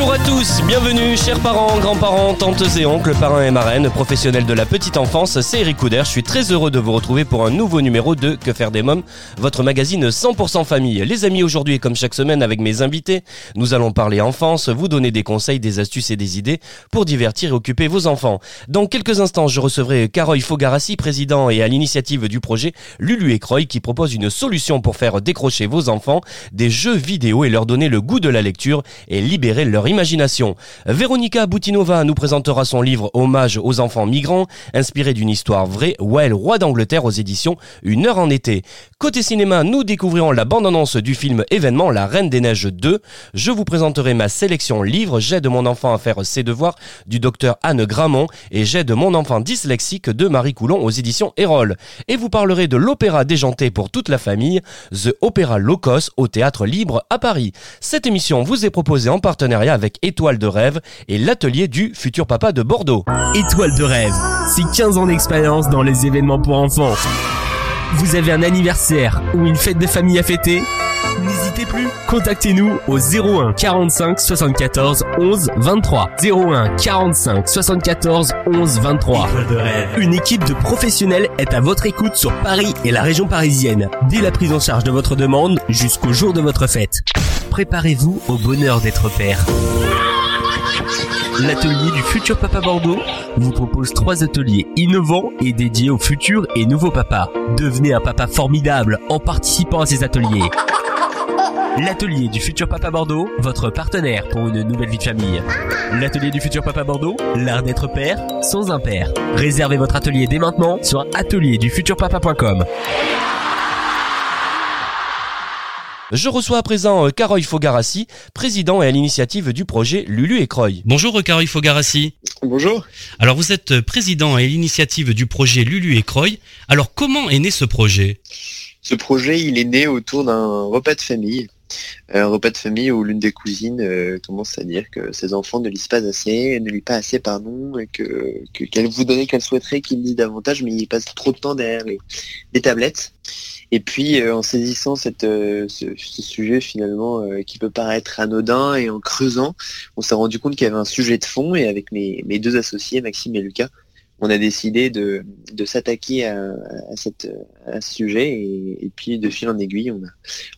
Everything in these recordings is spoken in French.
Bonjour à tous, bienvenue chers parents, grands-parents, tantes et oncles, parrains et marraines, professionnels de la petite enfance, c'est Eric Couder, je suis très heureux de vous retrouver pour un nouveau numéro de Que faire des mômes, votre magazine 100% famille. Les amis, aujourd'hui comme chaque semaine avec mes invités, nous allons parler enfance, vous donner des conseils, des astuces et des idées pour divertir et occuper vos enfants. Dans quelques instants, je recevrai Caroy Fogarassi, président et à l'initiative du projet Lulu et Croy qui propose une solution pour faire décrocher vos enfants des jeux vidéo et leur donner le goût de la lecture et libérer leur imagination. Véronica Boutinova nous présentera son livre Hommage aux enfants migrants, inspiré d'une histoire vraie, Well, roi d'Angleterre aux éditions Une heure en été. Côté cinéma, nous découvrirons la bande-annonce du film événement La Reine des Neiges 2. Je vous présenterai ma sélection livre J'aide mon enfant à faire ses devoirs du docteur Anne Gramont et J'aide mon enfant dyslexique de Marie Coulon aux éditions Erol. Et vous parlerez de l'opéra déjanté pour toute la famille, The Opera Locos au théâtre libre à Paris. Cette émission vous est proposée en partenariat avec Étoile de rêve et l'atelier du futur papa de Bordeaux. Étoile de rêve, c'est 15 ans d'expérience dans les événements pour enfants. Vous avez un anniversaire ou une fête de famille à fêter? N'hésitez plus, contactez-nous au 01 45 74 11 23. 01 45 74 11 23. Une équipe de professionnels est à votre écoute sur Paris et la région parisienne, dès la prise en charge de votre demande jusqu'au jour de votre fête. Préparez-vous au bonheur d'être père. L'atelier du futur papa Bordeaux vous propose trois ateliers innovants et dédiés aux futurs et nouveaux papas. Devenez un papa formidable en participant à ces ateliers. L'atelier du futur papa Bordeaux, votre partenaire pour une nouvelle vie de famille. L'atelier du futur papa Bordeaux, l'art d'être père sans un père. Réservez votre atelier dès maintenant sur atelierdufuturpapa.com. Je reçois à présent euh, Caroy Fogarassi, président et à l'initiative du projet Lulu et Croy. Bonjour euh, Caroy Fogarassi. Bonjour. Alors vous êtes euh, président et à l'initiative du projet Lulu et Croy. Alors comment est né ce projet? Ce projet, il est né autour d'un repas de famille. Un repas de famille où l'une des cousines euh, commence à dire que ses enfants ne lisent pas assez, ne lisent pas assez, pardon, et que que- qu'elle voudrait, qu'elle souhaiterait qu'ils lisent davantage, mais ils passent trop de temps derrière les, les tablettes. Et puis, euh, en saisissant cette, euh, ce, ce sujet finalement euh, qui peut paraître anodin et en creusant, on s'est rendu compte qu'il y avait un sujet de fond et avec mes, mes deux associés, Maxime et Lucas, on a décidé de, de s'attaquer à, à, à ce sujet et, puis de fil en aiguille, on a,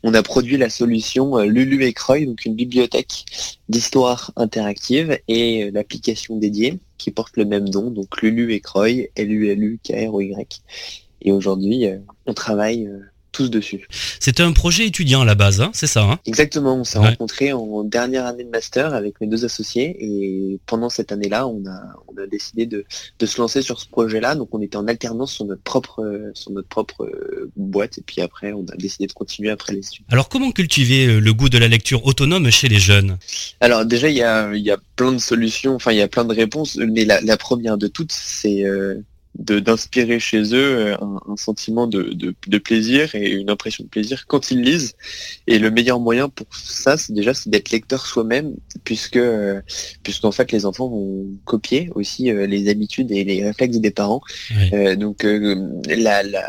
on a produit la solution Lulu et Croy, donc une bibliothèque d'histoire interactive et l'application dédiée qui porte le même nom, donc Lulu et Croy, L-U-L-U-K-R-O-Y. Et aujourd'hui, on travaille euh, tous dessus. C'était un projet étudiant à la base, hein, c'est ça hein? Exactement, on s'est Ouais. rencontrés en dernière année de master avec mes deux associés et pendant cette année-là, on a, on a décidé de, de se lancer sur ce projet-là. Donc on était en alternance sur notre propre, sur notre propre euh, boîte et puis après, on a décidé de continuer après les études. Alors comment cultiver euh, le goût de la lecture autonome chez les jeunes? Alors déjà, il y a, il y a plein de solutions, enfin il y a plein de réponses, mais la, la première de toutes, c'est euh, d'inspirer chez eux euh, un, un sentiment de, de, de plaisir et une impression de plaisir quand ils lisent. Et le meilleur moyen pour ça, c'est déjà c'est d'être lecteur soi-même, puisque euh, puisqu'en fait les enfants vont copier aussi euh, les habitudes et les réflexes des parents. Euh, donc euh, la, la,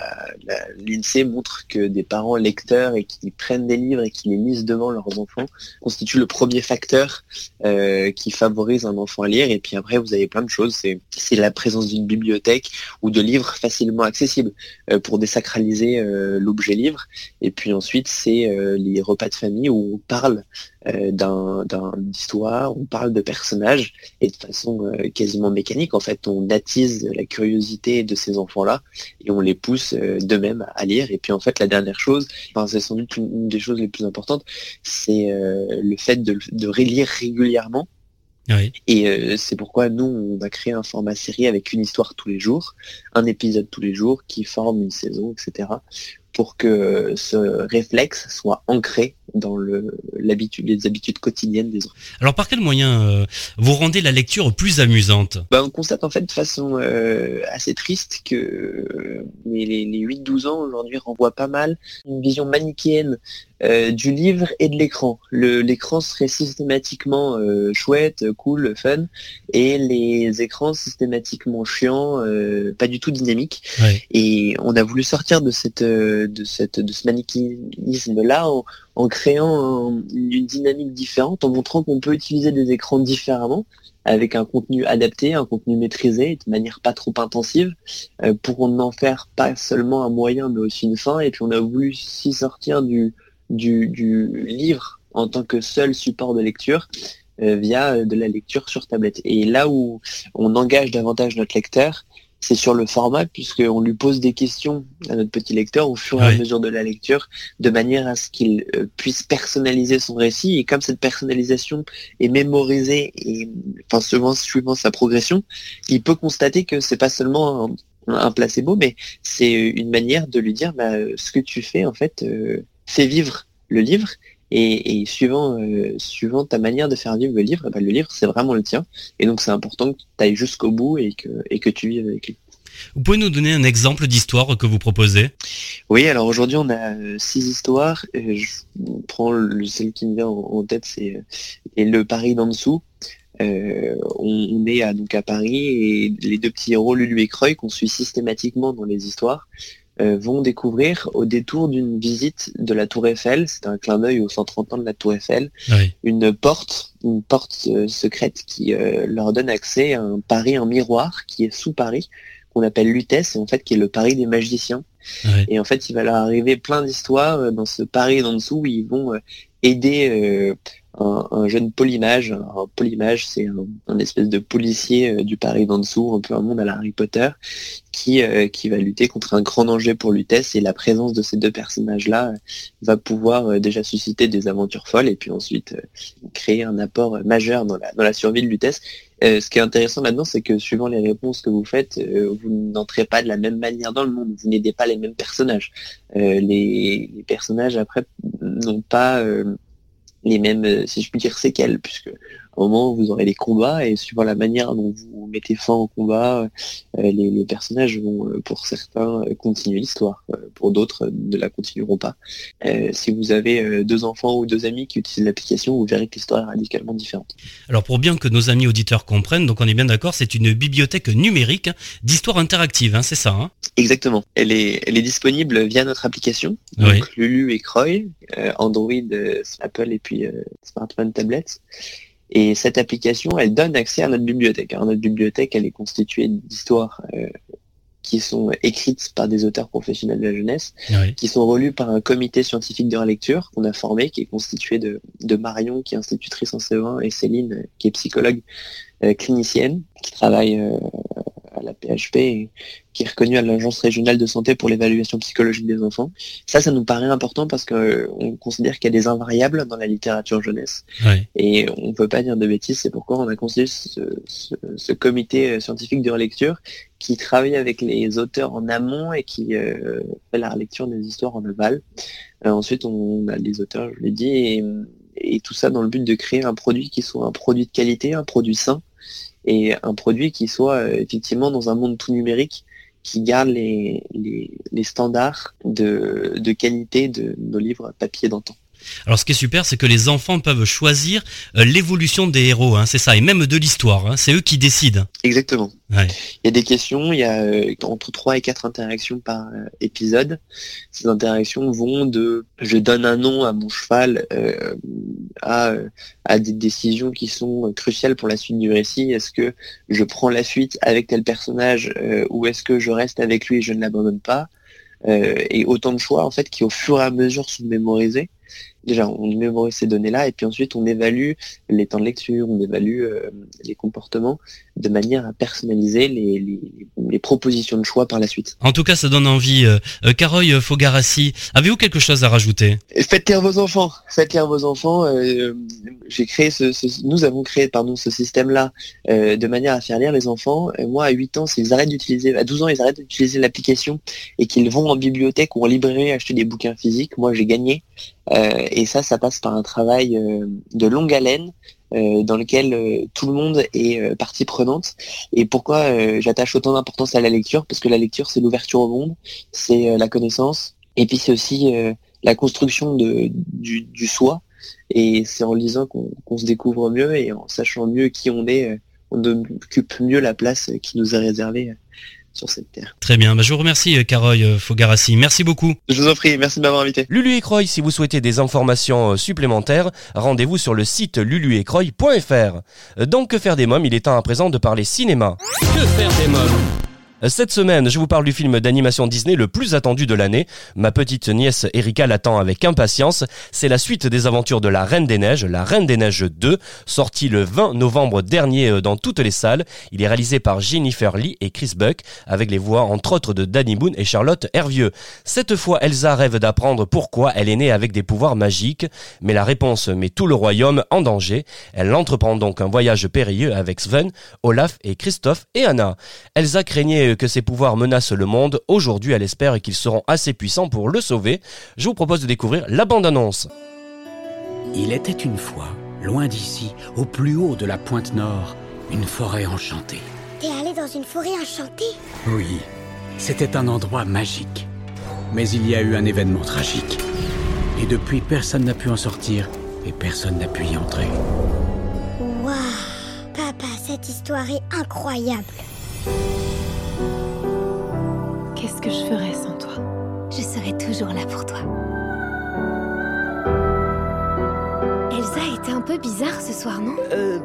la- l'INSEE montre que des parents lecteurs et qui prennent des livres et qui les lisent devant leurs enfants constitue le premier facteur euh, qui favorise un enfant à lire. Et puis après, vous avez plein de choses. C'est, c'est la présence d'une bibliothèque ou de livres facilement accessibles euh, pour désacraliser euh, l'objet livre. Et puis ensuite, c'est euh, les repas de famille où on parle d'un, d'un histoire, on parle de personnages et de façon quasiment mécanique. En fait, on attise la curiosité de ces enfants-là et on les pousse d'eux-mêmes à lire. Et puis en fait, la dernière chose, enfin, c'est sans doute une, des choses les plus importantes, c'est le fait de relire régulièrement. Et euh, c'est pourquoi nous, on a créé un format série avec une histoire tous les jours, un épisode tous les jours qui forme une saison, etc. pour que ce réflexe soit ancré dans le l'habitude, les habitudes quotidiennes des enfants. Alors par quel moyen euh, vous rendez la lecture plus amusante? Bah, on constate en fait de façon euh, assez triste que euh, les, les, les 8-12 ans aujourd'hui renvoient pas mal une vision manichéenne euh, du livre et de l'écran. Le- L'écran serait systématiquement euh, chouette, cool, fun, et les écrans systématiquement chiants, euh, pas du tout dynamiques. Ouais. Et on a voulu sortir de cette de cette de ce manichéisme là en, en créant un- une dynamique différente, en montrant qu'on peut utiliser des écrans différemment avec un contenu adapté, un contenu maîtrisé, de manière pas trop intensive, euh, pour n'en faire pas seulement un moyen, mais aussi une fin. Et puis on a voulu aussi sortir du, livre en tant que seul support de lecture euh, via de la lecture sur tablette. Et là où on engage davantage notre lecteur, c'est sur le format, puisqu'on lui pose des questions à notre petit lecteur au fur et à mesure de la lecture, de manière à ce qu'il euh, puisse personnaliser son récit. Et comme cette personnalisation est mémorisée et enfin suivant, suivant sa progression, il peut constater que c'est pas seulement un, un placebo, mais c'est une manière de lui dire bah, euh, ce que tu fais en fait euh, fait vivre le livre. Et, et suivant, euh, suivant ta manière de faire vivre le livre, bah, le livre c'est vraiment le tien. Et donc c'est important que tu ailles jusqu'au bout et que, et que tu vives avec lui. Vous pouvez nous donner un exemple d'histoire que vous proposez? Oui, alors aujourd'hui on a euh, six histoires. Euh, je prends le, celle qui me vient en, en tête, c'est euh, et le Paris d'en dessous. Euh, on, on est à, donc à Paris et les deux petits héros, Lulu et Croy, qu'on suit systématiquement dans les histoires, euh, vont découvrir au détour d'une visite de la Tour Eiffel, c'est un clin d'œil aux 130 ans de la Tour Eiffel, Oui. une porte, une porte euh, secrète qui euh, leur donne accès à un Paris en miroir qui est sous Paris, qu'on appelle Lutèce, et en fait qui est le Paris des magiciens. Et en fait, il va leur arriver plein d'histoires dans ce Paris d'en dessous où ils vont aider un, un jeune polymage. Un polymage, c'est un, un espèce de policier euh, du Paris d'en dessous, un peu un monde à la Harry Potter, qui, euh, qui va lutter contre un grand danger pour Lutèce. Et la présence de ces deux personnages-là euh, va pouvoir euh, déjà susciter des aventures folles et puis ensuite créer un apport majeur dans la, dans la survie de Lutèce. Ce qui est intéressant là-dedans, c'est que suivant les réponses que vous faites, vous n'entrez pas de la même manière dans le monde, vous n'aidez pas les mêmes personnages. Les, les personnages après n'ont pas les mêmes, euh, si je puis dire, séquelles, puisque au moment où vous aurez des combats et suivant la manière dont vous mettez fin au combat, euh, les, les personnages vont, euh, pour certains, euh, continuer l'histoire, pour d'autres, ne la continueront pas. Si vous avez deux enfants ou deux amis qui utilisent l'application, vous verrez que l'histoire est radicalement différente. Alors pour bien que nos amis auditeurs comprennent, donc on est bien d'accord, c'est une bibliothèque numérique hein, d'histoire interactive, hein, c'est ça hein? Exactement. Elle est, elle est disponible via notre application, donc Oui. Lulu et Croy, Android, Apple et puis smartphone, tablette. Et cette application, elle donne accès à notre bibliothèque. Alors, notre bibliothèque, elle est constituée d'histoires euh, qui sont écrites par des auteurs professionnels de la jeunesse, Oui. qui sont relues par un comité scientifique de relecture qu'on a formé, qui est constitué de, de Marion, qui est institutrice en CE1, et Céline, euh, qui est psychologue euh, clinicienne, qui travaille euh, la PHP qui est reconnue à l'Agence régionale de santé pour l'évaluation psychologique des enfants. Ça, ça nous paraît important parce qu'on considère qu'il y a des invariables dans la littérature jeunesse Oui. et on ne peut pas dire de bêtises. C'est pourquoi on a constitué ce, ce- ce comité euh, scientifique de relecture qui travaille avec les auteurs en amont et qui euh, fait la relecture des histoires en aval. Euh, ensuite, on a les auteurs, je l'ai dit, et, et tout ça dans le but de créer un produit qui soit un produit de qualité, un produit sain, et un produit qui soit euh, effectivement dans un monde tout numérique qui garde les, les, les standards de, de qualité de nos livres papier d'antan. Alors ce qui est super, c'est que les enfants peuvent choisir euh, l'évolution des héros, hein, c'est ça, et même de l'histoire, hein, c'est eux qui décident. Exactement. Ouais. Il y a des questions, il y a euh, entre 3 et 4 interactions par euh, épisode. Ces interactions vont de je donne un nom à mon cheval euh, à, à des décisions qui sont cruciales pour la suite du récit. Est-ce que je prends la fuite avec tel personnage euh, ou est-ce que je reste avec lui et je ne l'abandonne pas? Euh, Et autant de choix en fait qui au fur et à mesure sont mémorisés. Déjà, on mémorise ces données-là et puis ensuite on évalue les temps de lecture, on évalue euh, les comportements de manière à personnaliser les, les, les propositions de choix par la suite. En tout cas, ça donne envie. Euh, euh, Caroy euh, Fogarassi, avez-vous quelque chose à rajouter? Faites lire vos enfants. Faites lire vos enfants. euh, J'ai créé ce, ce- nous avons créé pardon ce système-là euh, de manière à faire lire les enfants. Moi, à 8 ans, s'ils arrêtent d'utiliser, à 12 ans, ils arrêtent d'utiliser l'application et qu'ils vont en bibliothèque ou en librairie acheter des bouquins physiques, moi, j'ai gagné. Euh, et ça, ça passe par un travail euh, de longue haleine euh, dans lequel tout le monde est partie prenante. Et pourquoi j'attache autant d'importance à la lecture? Parce que la lecture, c'est l'ouverture au monde, c'est la connaissance, et puis c'est aussi la construction de, du, soi. Et c'est en lisant qu'on se découvre mieux et en sachant mieux qui on est, on occupe mieux la place qui nous est réservée sur cette terre. Très bien, bah, je vous remercie euh, Caroy euh, Fogarassi. Merci beaucoup. Je vous en prie, merci de m'avoir invité. Lulu et Croy, si vous souhaitez des informations euh, supplémentaires, rendez-vous sur le site luluetcroy.fr. Donc que faire des mômes, il est temps à présent de parler cinéma. Que faire des mômes? Cette semaine, je vous parle du film d'animation Disney le plus attendu de l'année. Ma petite nièce Erika l'attend avec impatience. C'est la suite des aventures de la Reine des Neiges, la Reine des Neiges 2, sorti le 20 novembre dernier euh, dans toutes les salles. Il est réalisé par Jennifer Lee et Chris Buck, avec les voix entre autres de Danny Boone et Charlotte Hervieux. Cette fois, Elsa rêve d'apprendre pourquoi elle est née avec des pouvoirs magiques, mais la réponse met tout le royaume en danger. Elle entreprend donc un voyage périlleux avec Sven, Olaf et Christophe et Anna. Elsa craignait que ses pouvoirs menacent le monde. Aujourd'hui, elle espère qu'ils seront assez puissants pour le sauver. Je vous propose de découvrir la bande-annonce. Il était une fois, loin d'ici, au plus haut de la pointe nord, une forêt enchantée. T'es allé dans une forêt enchantée? Oui, c'était un endroit magique. Mais il y a eu un événement tragique. Et depuis, personne n'a pu en sortir et personne n'a pu y entrer. Waouh Papa, cette histoire est incroyable. Qu'est-ce que je ferais sans toi? Je serai toujours là pour toi. Elsa était un peu bizarre ce soir, non? Euh,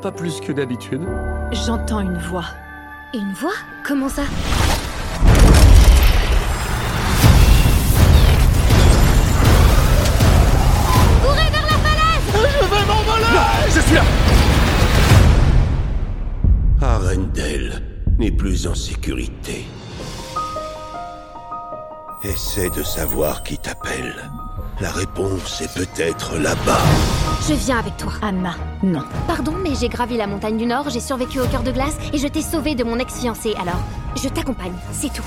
pas plus que d'habitude. J'entends une voix. Une voix? Comment ça? Arendelle n'est plus en sécurité. Essaie de savoir qui t'appelle. La réponse est peut-être là-bas. Je viens avec toi. Anna, non. Pardon, mais j'ai gravi la montagne du Nord, j'ai survécu au cœur de glace et je t'ai sauvé de mon ex-fiancé, alors je t'accompagne, c'est tout.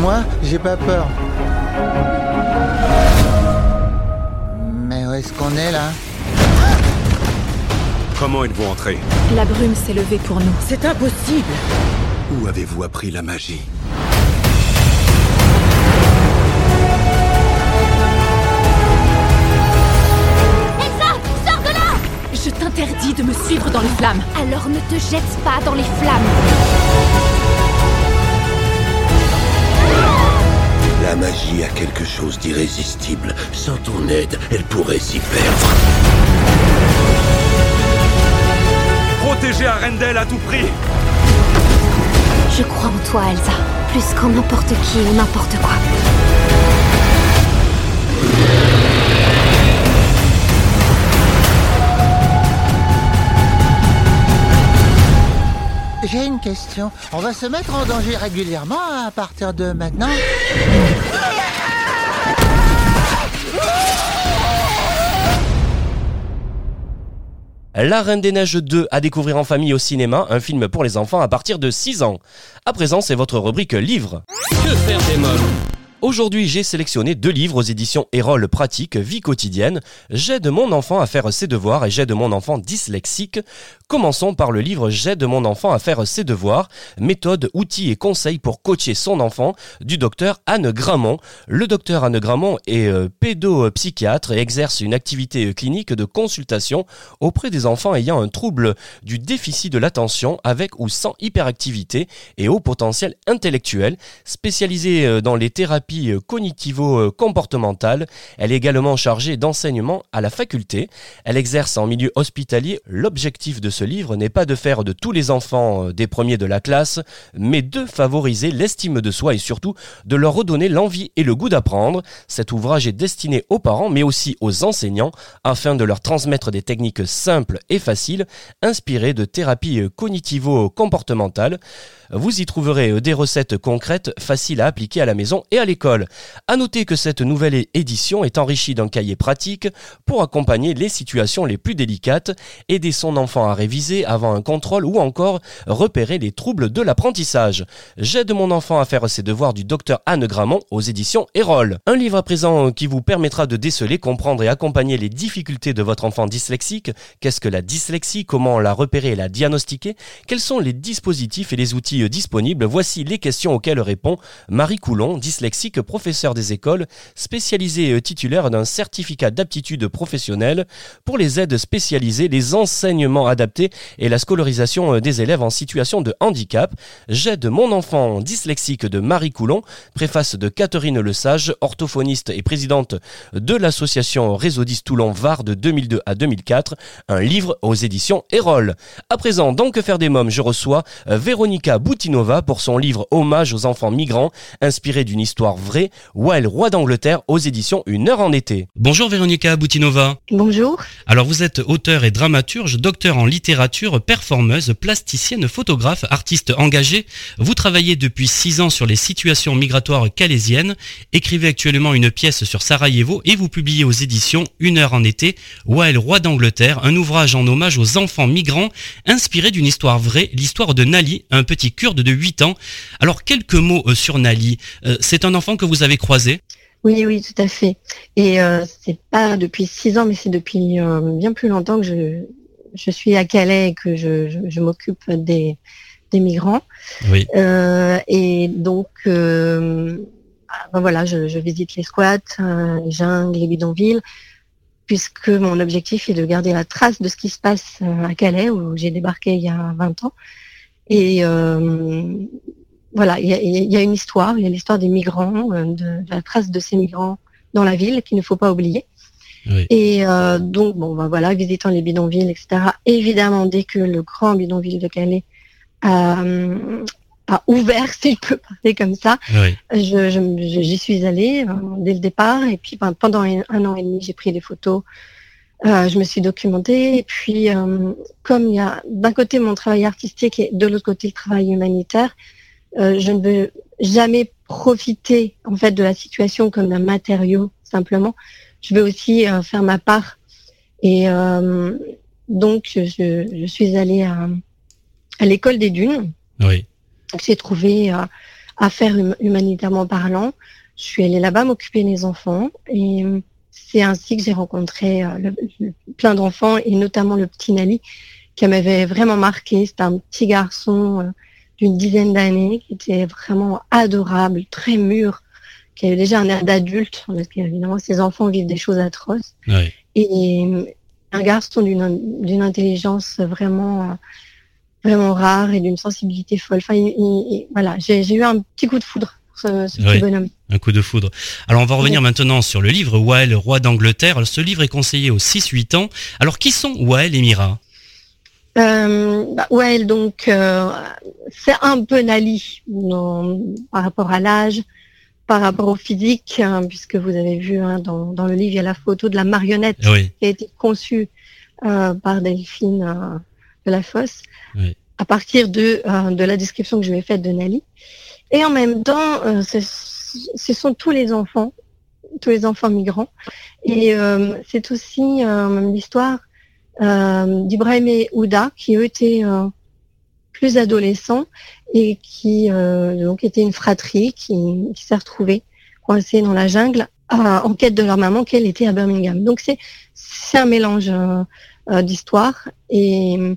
Moi, j'ai pas peur. Mais où est-ce qu'on est là? Comment êtes-vous entré? La brume s'est levée pour nous. C'est impossible Où avez-vous appris la magie? De me suivre dans les flammes. Alors ne te jette pas dans les flammes. La magie a quelque chose d'irrésistible. Sans ton aide, elle pourrait s'y perdre. Protégez Arendelle à tout prix Je crois en toi, Elsa, plus qu'en n'importe qui ou n'importe quoi. Question. On va se mettre en danger régulièrement à partir de maintenant La Reine des Neiges 2 à découvrir en famille au cinéma, un film pour les enfants à partir de 6 ans. À présent, c'est votre rubrique livre. Que faire des mômes Aujourd'hui, j'ai sélectionné deux livres aux éditions Erol Pratique, Vie quotidienne. J'aide mon enfant à faire ses devoirs et j'aide mon enfant dyslexique. Commençons par le livre J'aide mon enfant à faire ses devoirs, méthode, outils et conseils pour coacher son enfant du docteur Anne Gramont. Le docteur Anne Gramont est euh, pédopsychiatre et exerce une activité euh, clinique de consultation auprès des enfants ayant un trouble du déficit de l'attention avec ou sans hyperactivité et haut potentiel intellectuel. Spécialisée euh, dans les thérapies euh, cognitivo-comportementales, elle est également chargée d'enseignement à la faculté. Elle exerce en milieu hospitalier. L'objectif de ce livre n'est pas de faire de tous les enfants euh, des premiers de la classe, mais de favoriser l'estime de soi et surtout de leur redonner l'envie et le goût d'apprendre. Cet ouvrage est destiné aux parents mais aussi aux enseignants afin de leur transmettre des techniques simples et faciles inspirées de thérapies euh, cognitivo-comportementales. Vous y trouverez euh, des recettes concrètes faciles à appliquer à la maison et à l'école. L'école. À noter que cette nouvelle édition est enrichie d'un cahier pratique pour accompagner les situations les plus délicates, aider son enfant à réviser avant un contrôle ou encore repérer les troubles de l'apprentissage. J'aide mon enfant à faire ses devoirs du docteur Anne Gramont aux éditions Erol. Un livre à présent qui vous permettra de déceler, comprendre et accompagner les difficultés de votre enfant dyslexique. Qu'est-ce que la dyslexie? Comment la repérer et la diagnostiquer? Quels sont les dispositifs et les outils disponibles? Voici les questions auxquelles répond Marie Coulon, dyslexique, professeur des écoles, spécialisée titulaire d'un certificat d'aptitude professionnelle pour les aides spécialisées, les enseignements adaptés et la scolarisation des élèves en situation de handicap. J'aide mon enfant dyslexique de Marie Coulon, préface de Catherine Lesage, orthophoniste et présidente de l'association Réseau 10 Toulon Var de 2002 à 2004, un livre aux éditions Erol. À présent, dans Que faire des mômes, je reçois Véronica Boutinova pour son livre Hommage aux enfants migrants, inspiré d'une histoire vraie, Wild Roi d'Angleterre aux éditions Une heure en été. Bonjour Véronica Boutinova. Bonjour. Alors vous êtes auteur et dramaturge, docteur en littérature, performeuse, plasticienne, photographe, artiste engagé. Vous travaillez depuis six ans sur les situations migratoires calaisiennes, écrivez actuellement une pièce sur Sarajevo et vous publiez aux éditions Une heure en été, Wild Roi d'Angleterre, un ouvrage en hommage aux enfants migrants, inspiré d'une histoire vraie, l'histoire de Nali, un petit kurde de 8 ans. Alors quelques mots euh, sur Nali. Euh, c'est un enfant que vous avez croisé Oui, oui, tout à fait. Et euh, c'est pas depuis six ans, mais c'est depuis bien plus longtemps que je, je suis à Calais et que je, m'occupe des, des migrants. Oui. et donc, ben voilà, je, je, visite les squats, les jungles, les bidonvilles puisque mon objectif est de garder la trace de ce qui se passe euh, à Calais, où j'ai débarqué il y a 20 ans. Et euh, voilà, il y, a, une histoire, il y a l'histoire des migrants, euh, de, la trace de ces migrants dans la ville qu'il ne faut pas oublier. Et donc, bon, ben voilà, visitant les bidonvilles, etc. Évidemment, dès que le grand bidonville de Calais a ouvert, si je peux parler comme ça. j'y suis allée euh, dès le départ et puis ben, pendant un, an et demi, j'ai pris des photos. Euh, je me suis documentée et puis euh, comme il y a d'un côté mon travail artistique et de l'autre côté le travail humanitaire, je ne veux jamais profiter en fait de la situation comme d'un matériau simplement. Je veux aussi faire ma part et donc je, je, suis allée à, à l'école des dunes. Oui j'ai trouvé euh, faire hum, humanitairement parlant. Je suis allée là-bas m'occuper des enfants et c'est ainsi que j'ai rencontré euh, plein d'enfants et notamment le petit Nali qui m'avait vraiment marqué. C'était un petit garçon euh, d'une dizaine d'années qui était vraiment adorable, très mûr, qui avait déjà un air d'adulte parce qu'évidemment ses enfants vivent des choses atroces. Et hum, un garçon d'une intelligence vraiment vraiment rare et d'une sensibilité folle. Enfin, voilà, j'ai eu un petit coup de foudre pour ce, petit bonhomme. Un coup de foudre. Alors on va revenir maintenant sur le livre Wael, roi d'Angleterre. Ce livre est conseillé aux 6-8 ans. Alors qui sont Wael et Mira? Euh, bah, Wael, donc, euh, c'est un peu Nali par rapport à l'âge, par rapport au physique, hein, puisque vous avez vu hein, dans, le livre, il y a la photo de la marionnette qui a été conçue euh, par Delphine euh, de la fosse, à partir de, de la description que je lui ai faite de Nali. Et en même temps, ce, sont tous les enfants, tous les enfants migrants. Et c'est aussi l'histoire d'Ibrahim et Ouda, qui eux étaient plus adolescents et qui donc était une fratrie qui, s'est retrouvée coincée dans la jungle en quête de leur maman qu'elle était à Birmingham. Donc c'est un mélange d'histoire et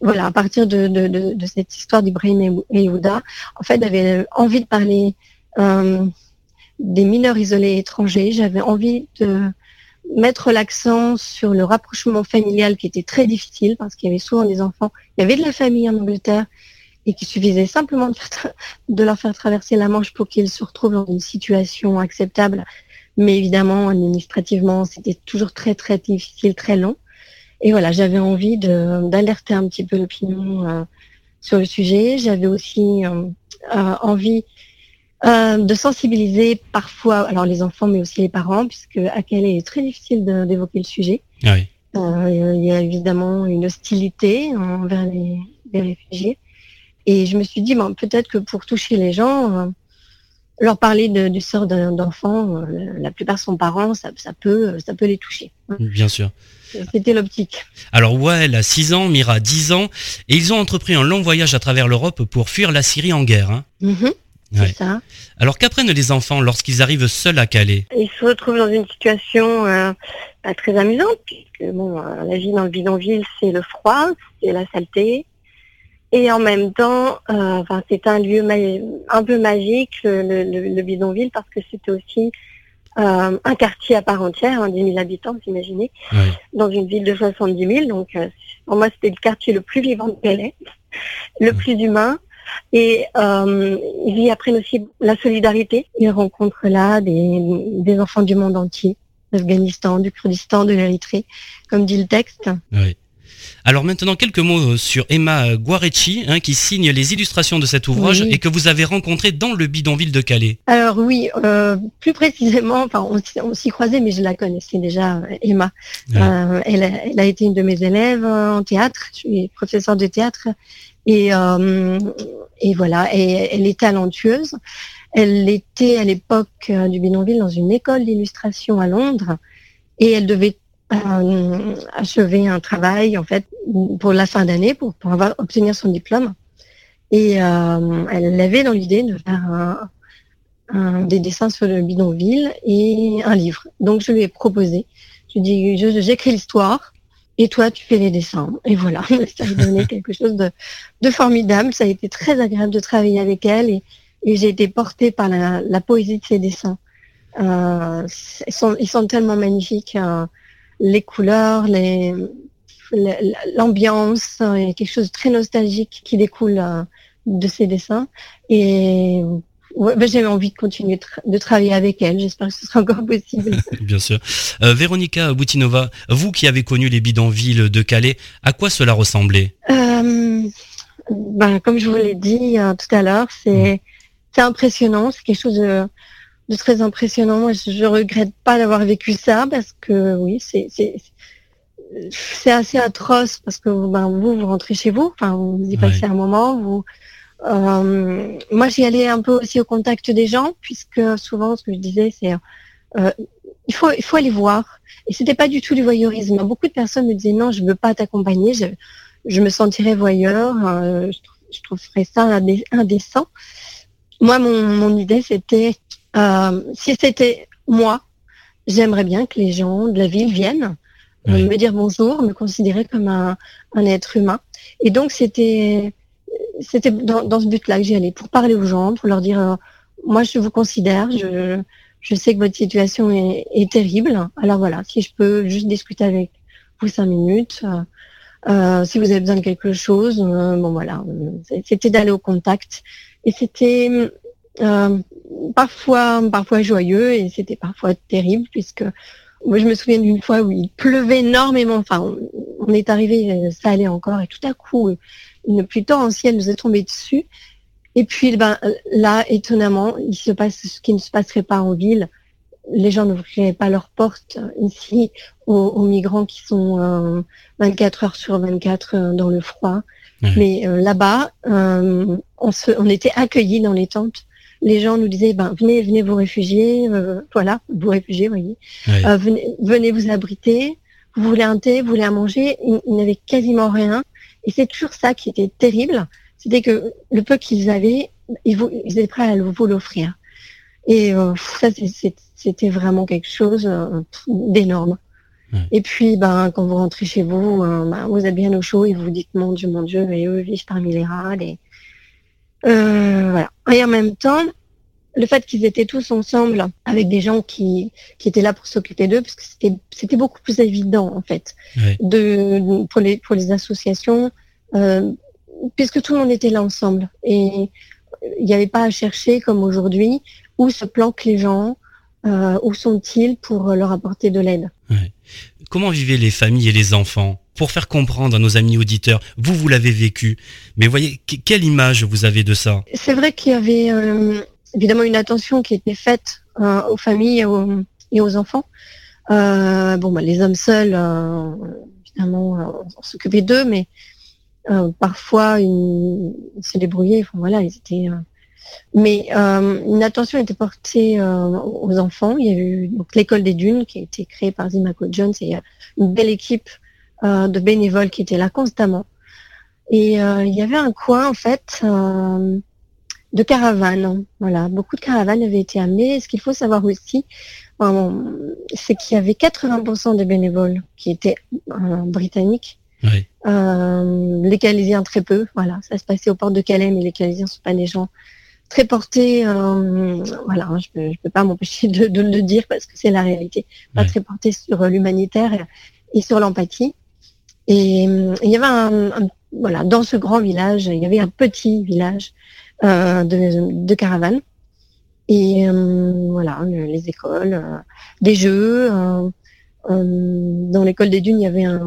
voilà, à partir de, cette histoire d'Ibrahim et Yehuda, en fait, j'avais envie de parler euh, des mineurs isolés étrangers. J'avais envie de mettre l'accent sur le rapprochement familial qui était très difficile parce qu'il y avait souvent des enfants, il y avait de la famille en Angleterre et qu'il suffisait simplement de, leur faire traverser la Manche pour qu'ils se retrouvent dans une situation acceptable. Mais évidemment, administrativement, c'était toujours très très difficile, très long. Et voilà, j'avais envie d'alerter un petit peu l'opinion euh, sur le sujet. J'avais aussi euh, euh, envie de sensibiliser parfois, alors les enfants, mais aussi les parents, puisque à Calais, il est très difficile d'évoquer le sujet. Ah il y a évidemment une hostilité envers les, les réfugiés. Et je me suis dit, bon, peut-être que pour toucher les gens, leur parler de- du sort d'un d'enfant, euh, la plupart sont parents, ça, ça peut, ça peut les toucher. Bien sûr. C'était l'optique. Alors Wael a 6 ans, Mira a 10 ans, et ils ont entrepris un long voyage à travers l'Europe pour fuir la Syrie en guerre. hein. Mhm, c'est Ouais. ça. Alors qu'apprennent les enfants lorsqu'ils arrivent seuls à Calais? Ils se retrouvent dans une situation euh, pas très amusante, puisque bon, euh, la vie dans le bidonville, c'est le froid, c'est la saleté. Et en même temps, euh, enfin, c'est un lieu un peu magique, le, le- le- le bidonville, parce que c'était aussi euh, un quartier à part entière, hein, 10 000 habitants, vous imaginez, dans une ville de 70 000. Donc, euh, pour moi, c'était le quartier le plus vivant de Calais, le plus humain. Et euh, ils y apprennent aussi la solidarité. Ils rencontrent là des, des enfants du monde entier, d'Afghanistan, du Kurdistan, de l'Érythrée, comme dit le texte. Oui. Alors maintenant quelques mots sur Emma Guarecci, hein, qui signe les illustrations de cet ouvrage Oui. et que vous avez rencontré dans le bidonville de Calais. Alors oui, euh, plus précisément, enfin on, s'y- croisait, mais je la connaissais déjà, euh, Emma. Euh, elle, a, elle a été une de mes élèves euh, en théâtre. Je suis professeure de théâtre et, euh, et voilà. Et elle est talentueuse. Elle était à l'époque euh, du bidonville dans une école d'illustration à Londres et elle devait euh, achever un travail en fait pour la fin d'année pour, avoir, obtenir son diplôme. Et euh, elle avait dans l'idée de faire des dessins sur le bidonville et un livre. Donc je lui ai proposé. Je lui ai dit, j'écris l'histoire et toi tu fais les dessins. Et voilà, ça a donné quelque chose de, de formidable. Ça a été très agréable de travailler avec elle et, et j'ai été portée par la, la poésie de ses dessins. Euh, ils, sont, ils sont tellement magnifiques. euh, les couleurs, les, l'ambiance, euh, il y a quelque chose de très nostalgique qui découle de ces dessins. Et ouais, ben, j'ai envie de continuer de, tra- de travailler avec elle. J'espère que ce sera encore possible. Bien sûr. Euh, Véronica Boutinova, vous qui avez connu les bidonvilles de Calais, à quoi cela ressemblait? Euh, ben, comme je vous l'ai dit euh, tout à l'heure, c'est c'est impressionnant, c'est quelque chose de, de très impressionnant. Moi, je, je regrette pas d'avoir vécu ça parce que oui, c'est assez atroce parce que ben, vous vous rentrez chez vous, enfin vous y passez un moment, vous moi j'y allais un peu aussi au contact des gens puisque souvent ce que je disais c'est euh, il faut il faut aller voir et c'était pas du tout du voyeurisme. Beaucoup de personnes me disaient non je veux pas t'accompagner, je je me sentirais voyeur, euh, je, trou- je trouverais ça indé- indécent. Moi, mon, mon idée, c'était, euh, si c'était moi, j'aimerais bien que les gens de la ville viennent euh, me dire bonjour, me considérer comme un, un être humain. Et donc, c'était c'était dans, dans ce but-là que j'y allais, pour parler aux gens, pour leur dire, euh, moi, je vous considère, je, je sais que votre situation est, terrible. Alors voilà, si je peux juste discuter avec vous cinq minutes, euh, euh, si vous avez besoin de quelque chose, bon voilà, c'était d'aller au contact et c'était parfois parfois joyeux et c'était parfois terrible puisque moi je me souviens d'une fois où il pleuvait énormément. Enfin, on, on est arrivé, ça allait encore et tout à coup une pluie torrentielle nous est tombée dessus. Et puis ben là, étonnamment, il se passe ce qui ne se passerait pas en ville. Les gens n'ouvriraient pas leurs portes ici aux, aux migrants qui sont euh, 24 heures sur 24 euh, dans le froid. Mais euh, là-bas, euh, on, se, on était accueillis dans les tentes. Les gens nous disaient, ben, venez, venez vous réfugier, euh, voilà, vous réfugier, voyez. Euh, venez, venez vous abriter. Vous voulez un thé, vous voulez à manger. Ils, ils n'avaient quasiment rien. Et c'est toujours ça qui était terrible. C'était que le peu qu'ils avaient, ils, vous- ils étaient prêts à le- vous l'offrir. Et euh, ça, c'était vraiment quelque chose euh, d'énorme. Et puis, ben, quand vous rentrez chez vous, euh, ben, vous êtes bien au chaud et vous vous dites, mon Dieu, mon Dieu, et eux vivent parmi les râles. Et, euh, voilà. et en même temps, le fait qu'ils étaient tous ensemble avec des gens qui, qui étaient là pour s'occuper d'eux, parce que c'était, c'était beaucoup plus évident, en fait, de, pour, les, pour les associations, euh, puisque tout le monde était là ensemble. Et il n'y avait pas à chercher, comme aujourd'hui, où se planquent les gens, euh, où sont-ils pour leur apporter de l'aide. Comment vivaient les familles et les enfants? Pour faire comprendre à nos amis auditeurs, vous, vous l'avez vécu, mais voyez, que- quelle image vous avez de ça? C'est vrai qu'il y avait euh, évidemment une attention qui était faite euh, aux familles et aux, enfants. Euh, bon, bah, les hommes seuls, euh, évidemment, on s'occupait d'eux, mais parfois ils, se débrouillaient. Voilà, ils étaient, Mais une attention était portée aux enfants. Il y a eu donc l'école des dunes qui a été créée par Zimaco Jones et il y a une belle équipe de bénévoles qui étaient là constamment. Et il y avait un coin en fait de caravanes. Voilà, beaucoup de caravanes avaient été amenées. Ce qu'il faut savoir aussi, c'est qu'il y avait 80% des bénévoles qui étaient euh, britanniques. Oui. Euh, les Calaisiens très peu. Voilà, ça se passait aux portes de Calais, mais les Calaisiens sont pas des gens très portés. euh, voilà, hein, je peux, je peux pas m'empêcher de, de le dire parce que c'est la réalité. Pas très portés sur l'humanitaire et, sur l'empathie. Et il y avait un, un- voilà, dans ce grand village, il y avait un petit village de, de caravanes. Et euh, voilà, le- les écoles, euh, des jeux. euh, euh, dans l'école des dunes, il y avait un,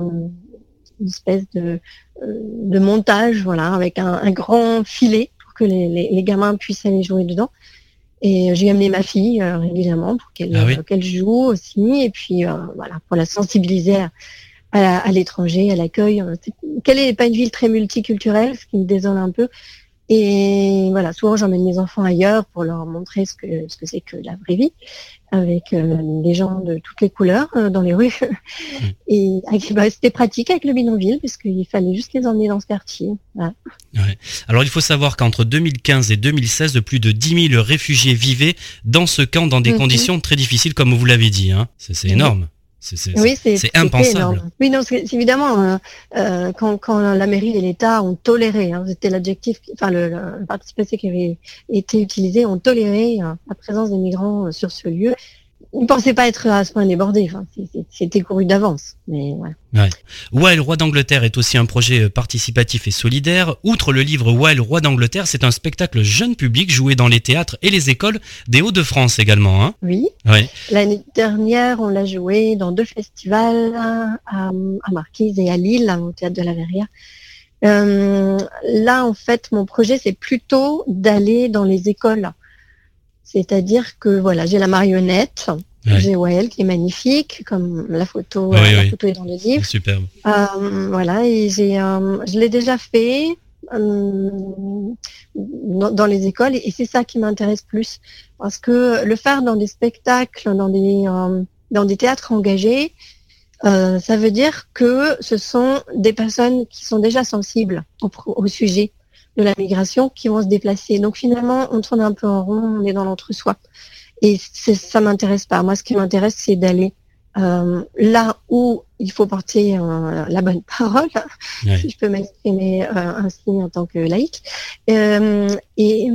une espèce de, euh, de montage, voilà, avec un, un grand filet pour que les, les- les gamins puissent aller jouer dedans. Et j'ai amené ma fille euh, régulièrement pour qu'elle Ah oui. euh, joue aussi, et puis euh, voilà, pour la sensibiliser à, l'étranger, à l'accueil. Euh, Quelle est pas une ville très multiculturelle, ce qui me désole un peu. Et voilà, souvent j'emmène mes enfants ailleurs pour leur montrer ce que ce que c'est que la vraie vie, avec euh, des gens de toutes les couleurs euh, dans les rues. Et avec- bah, c'était pratique avec le bidonville, puisqu'il fallait juste les emmener dans ce quartier. Voilà. Alors il faut savoir qu'entre 2015 et 2016, plus de 10 000 réfugiés vivaient dans ce camp dans des Mhm. conditions très difficiles, comme vous l'avez dit. Hein. C'est c'est Mhm. énorme. C'est Oui, impensable. énorme. Oui, non, évidemment euh, euh, quand, quand la mairie et l'État ont toléré, hein, c'était l'adjectif, enfin le, le, participe qui avait été utilisé, ont toléré euh, la présence des migrants sur ce lieu. Ne pensaient pas être à ce point. Enfin, c'est- c'était couru d'avance. Mais ouais. Ouais. Wild Roi d'Angleterre est aussi un projet euh, participatif et solidaire. Outre le livre Wild Roi d'Angleterre, c'est un spectacle jeune public joué dans les théâtres et les écoles des Hauts-de-France également. Hein Oui. ouais. L'année dernière, on l'a joué dans deux festivals à, à Marquise et à Lille, au théâtre de la Verrière. Euh, là, en fait, mon projet, c'est plutôt d'aller dans les écoles. C'est-à-dire que voilà, j'ai la marionnette, Ouais. j'ai Wael qui est magnifique, comme la photo, euh, la oui. photo est dans le livre. Superbe. Euh, voilà, et j'ai, euh, je l'ai déjà fait euh, dans, les écoles, et c'est ça qui m'intéresse plus, parce que le faire dans des spectacles, dans des dans des théâtres engagés, ça veut dire que ce sont des personnes qui sont déjà sensibles au sujet de la migration qui vont se déplacer. Donc finalement, on tourne un peu en rond, on est dans l'entre-soi. Et ça m'intéresse pas. Moi, ce qui m'intéresse, c'est d'aller euh, là où il faut porter euh, la bonne parole, Ouais. si je peux m'exprimer euh, ainsi en tant que laïque. Et,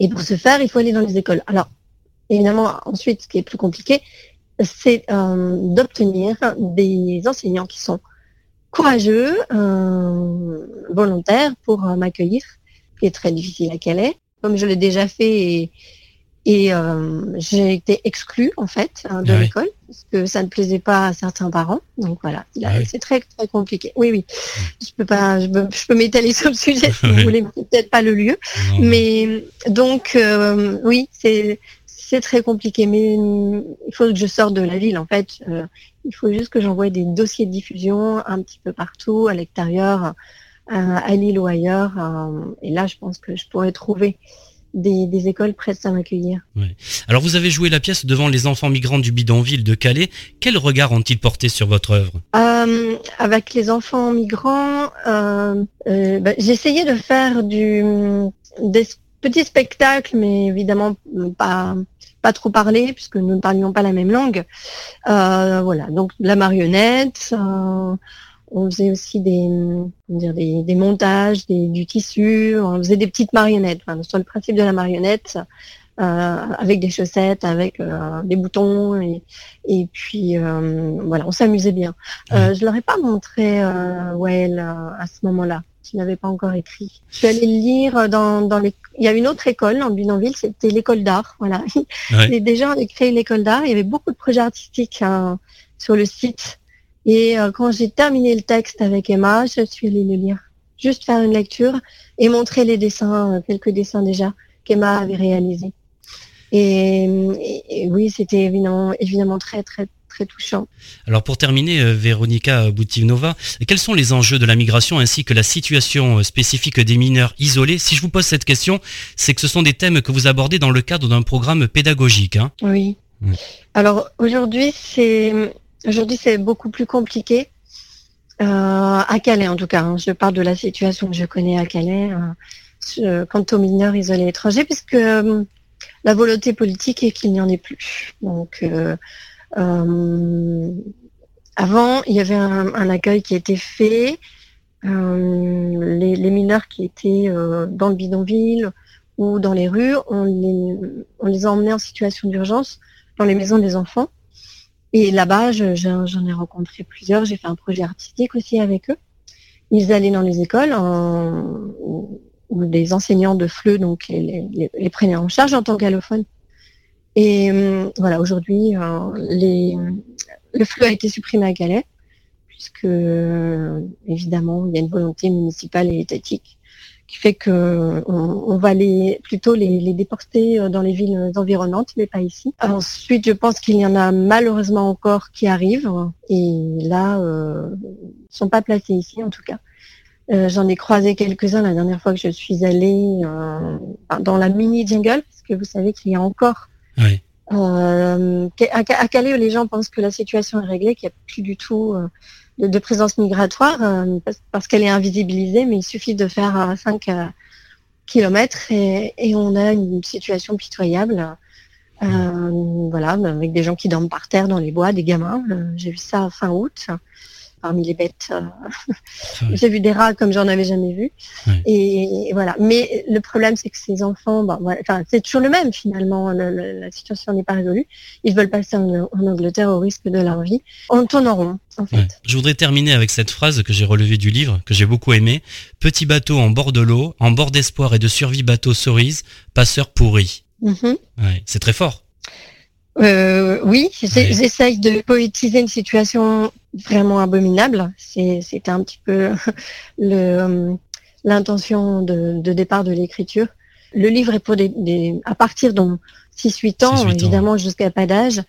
et pour ce faire, il faut aller dans les écoles. Alors, évidemment, ensuite, ce qui est plus compliqué, c'est d'obtenir des enseignants qui sont courageux, euh, volontaires pour euh, m'accueillir, qui est très difficile à Calais. Comme je l'ai déjà fait et, et euh, j'ai été exclue en fait hein, de Ah oui. l'école parce que ça ne plaisait pas à certains parents. Donc voilà, là, Ah oui. c'est très très compliqué. Oui oui, je peux pas, je peux, m'étaler sur le sujet si vous voulez, c'est peut-être pas le lieu. Non, Mais donc oui, c'est c'est très compliqué, mais il faut que je sorte de la ville en fait. Euh, il faut juste que j'envoie des dossiers de diffusion un petit peu partout, à l'extérieur, euh, à Lille ou ailleurs. euh, et là, je pense que je pourrais trouver des, des écoles prêtes à m'accueillir. Alors vous avez joué la pièce devant les enfants migrants du bidonville de Calais. Quel regard ont-ils porté sur votre œuvre? Euh, avec les enfants migrants, euh, euh, bah, j'ai essayé de faire du, des petits spectacles, mais évidemment mm, pas, pas trop parler, puisque nous ne parlions pas la même langue. Euh, voilà, donc la marionnette. euh, on faisait aussi des, dire, des, des montages, des, du tissu. On faisait des petites marionnettes. Enfin, sur le principe de la marionnette, euh, avec des chaussettes, avec euh, des boutons et, et puis euh, voilà, on s'amusait bien. Euh, je leur ai pas montré Well à ce moment-là, qui n'avait pas encore écrit. Je suis allée le lire dans, dans les. Il y a une autre école en Bidonville, c'était l'école d'art. Voilà. Ouais. Et déjà, on a créé l'école d'art. Il y avait beaucoup de projets artistiques hein, sur le site. Et euh, quand j'ai terminé le texte avec Emma, je suis allée le lire. Juste faire une lecture et montrer les dessins, euh, quelques dessins déjà qu'Emma avait réalisés. Et, et- et oui, c'était évidemment, évidemment très, très, très touchant. Alors pour terminer, euh, Véronica Boutinova, quels sont les enjeux de la migration ainsi que la situation euh, spécifique des mineurs isolés? Si je vous pose cette question, c'est que ce sont des thèmes que vous abordez dans le cadre d'un programme pédagogique. Hein oui. Mm. Alors aujourd'hui, c'est aujourd'hui c'est beaucoup plus compliqué. Euh, à Calais en tout cas, hein. je parle de la situation que je connais à Calais euh, quant aux mineurs isolés étrangers, puisque euh, la volonté politique est qu'il n'y en ait plus. Donc avant, il y avait un, accueil qui était fait. Les, les, mineurs qui étaient dans le bidonville ou dans les rues, on les, emmenés en situation d'urgence dans les maisons des enfants. Et là-bas, j'en ai rencontré plusieurs. J'ai fait un projet artistique aussi avec eux. Ils allaient dans les écoles où les enseignants de FLE donc les, les, les, prenaient en charge en tant qu'allophones. Et euh, voilà, aujourd'hui, euh, le FLE a été supprimé à Calais, puisque euh, évidemment, il y a une volonté municipale et étatique qui fait que on, va les, plutôt les, déporter dans les villes environnantes, mais pas ici. Ensuite, je pense qu'il y en a malheureusement encore qui arrivent, et là, euh, sont pas placés ici en tout cas. J'en ai croisé quelques-uns la dernière fois que je suis allée dans la mini jungle, parce que vous savez qu'il y a encore oui. euh, à, Calais, les gens pensent que la situation est réglée, qu'il n'y a plus du tout euh, de, présence migratoire, euh, parce, qu'elle est invisibilisée, mais il suffit de faire 5 kilomètres et, et, on a une situation pitoyable. voilà, avec des gens qui dorment par terre dans les bois, des gamins. J'ai vu ça fin août parmi les bêtes. J'ai vu des rats comme j'en avais jamais vu. Ouais. Et, et, voilà. Mais le problème, c'est que ces enfants, bon, voilà, enfin, c'est toujours le même finalement. Le, le, la situation n'est pas résolue. Ils veulent passer en, en, Angleterre au risque de leur vie. On tourne en rond, en fait. Ouais. Je voudrais terminer avec cette phrase que j'ai relevée du livre, que j'ai beaucoup aimé. Petit bateau en bord de l'eau, en bord d'espoir et de survie bateau cerise, passeur pourri. Mm -hmm. ouais, c'est très fort. Euh, oui, j'essaye de poétiser une situation vraiment abominable. C'était un petit peu le l'intention de, de, départ de l'écriture. Le livre est pour des, des à partir de 6-8 ans, 6, évidemment jusqu'à pas d'âge,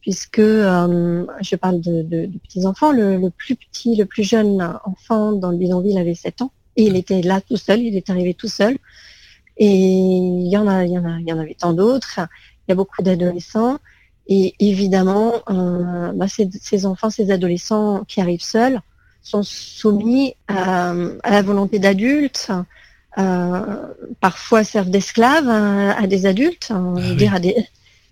puisque euh, je parle de, de, de petits enfants. Le, le, plus petit, le plus jeune enfant dans le bidonville avait 7 ans et il était là tout seul. Il est arrivé tout seul. Et il y en a, il y en a, il y en avait tant d'autres. Il y a beaucoup d'adolescents. Et évidemment, euh, bah ces, ces, enfants, ces adolescents qui arrivent seuls sont soumis à, à la volonté d'adultes, euh, parfois servent d'esclaves à, à, des adultes, Ah oui. dire à des,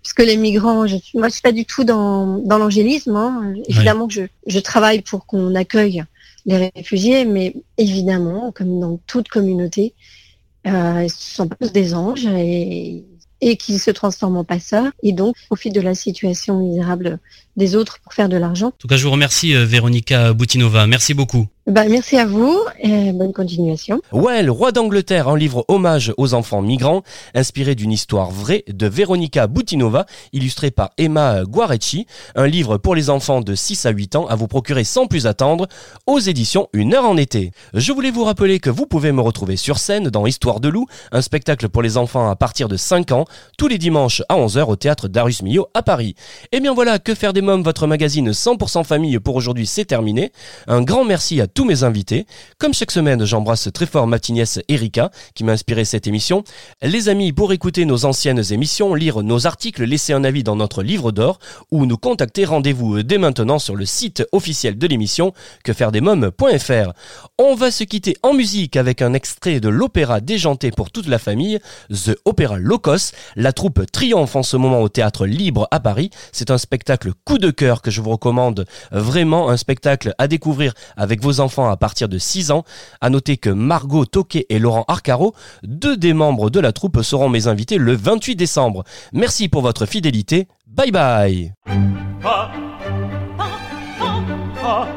puisque les migrants, je, moi je suis pas du tout dans, dans l'angélisme. Hein. Évidemment oui. que je, je travaille pour qu'on accueille les réfugiés, mais évidemment, comme dans toute communauté, euh, ce sont tous des anges et et qui se transforment en passeurs et donc profitent de la situation misérable des autres pour faire de l'argent. En tout cas, je vous remercie Véronica Boutinova. Merci beaucoup. Bah, merci à vous et bonne continuation. Well, roi d'Angleterre, un livre hommage aux enfants migrants, inspiré d'une histoire vraie de Véronica Boutinova, illustré par Emma Guarecci, un livre pour les enfants de 6 à 8 ans à vous procurer sans plus attendre aux éditions Une heure en été. Je voulais vous rappeler que vous pouvez me retrouver sur scène dans Histoire de loup, un spectacle pour les enfants à partir de 5 ans, tous les dimanches à 11h au théâtre Darius Milhaud à Paris. Et bien voilà, que faire des mômes, votre magazine 100% famille pour aujourd'hui, c'est terminé. Un grand merci à mes invités. Comme chaque semaine, j'embrasse très fort ma Erika qui m'a inspiré cette émission. Les amis, pour écouter nos anciennes émissions, lire nos articles, laisser un avis dans notre livre d'or ou nous contacter, rendez-vous dès maintenant sur le site officiel de l'émission quefairedesmoms.fr. On va se quitter en musique avec un extrait de l'opéra déjanté pour toute la famille, The Opera Locos. La troupe triomphe en ce moment au théâtre Libre à Paris. C'est un spectacle coup de cœur que je vous recommande vraiment, un spectacle à découvrir avec vos à partir de 6 ans. À noter que Margot Toquet et Laurent Arcaro, deux des membres de la troupe, seront mes invités le 28 décembre. Merci pour votre fidélité. Bye bye. Ah, ah, ah,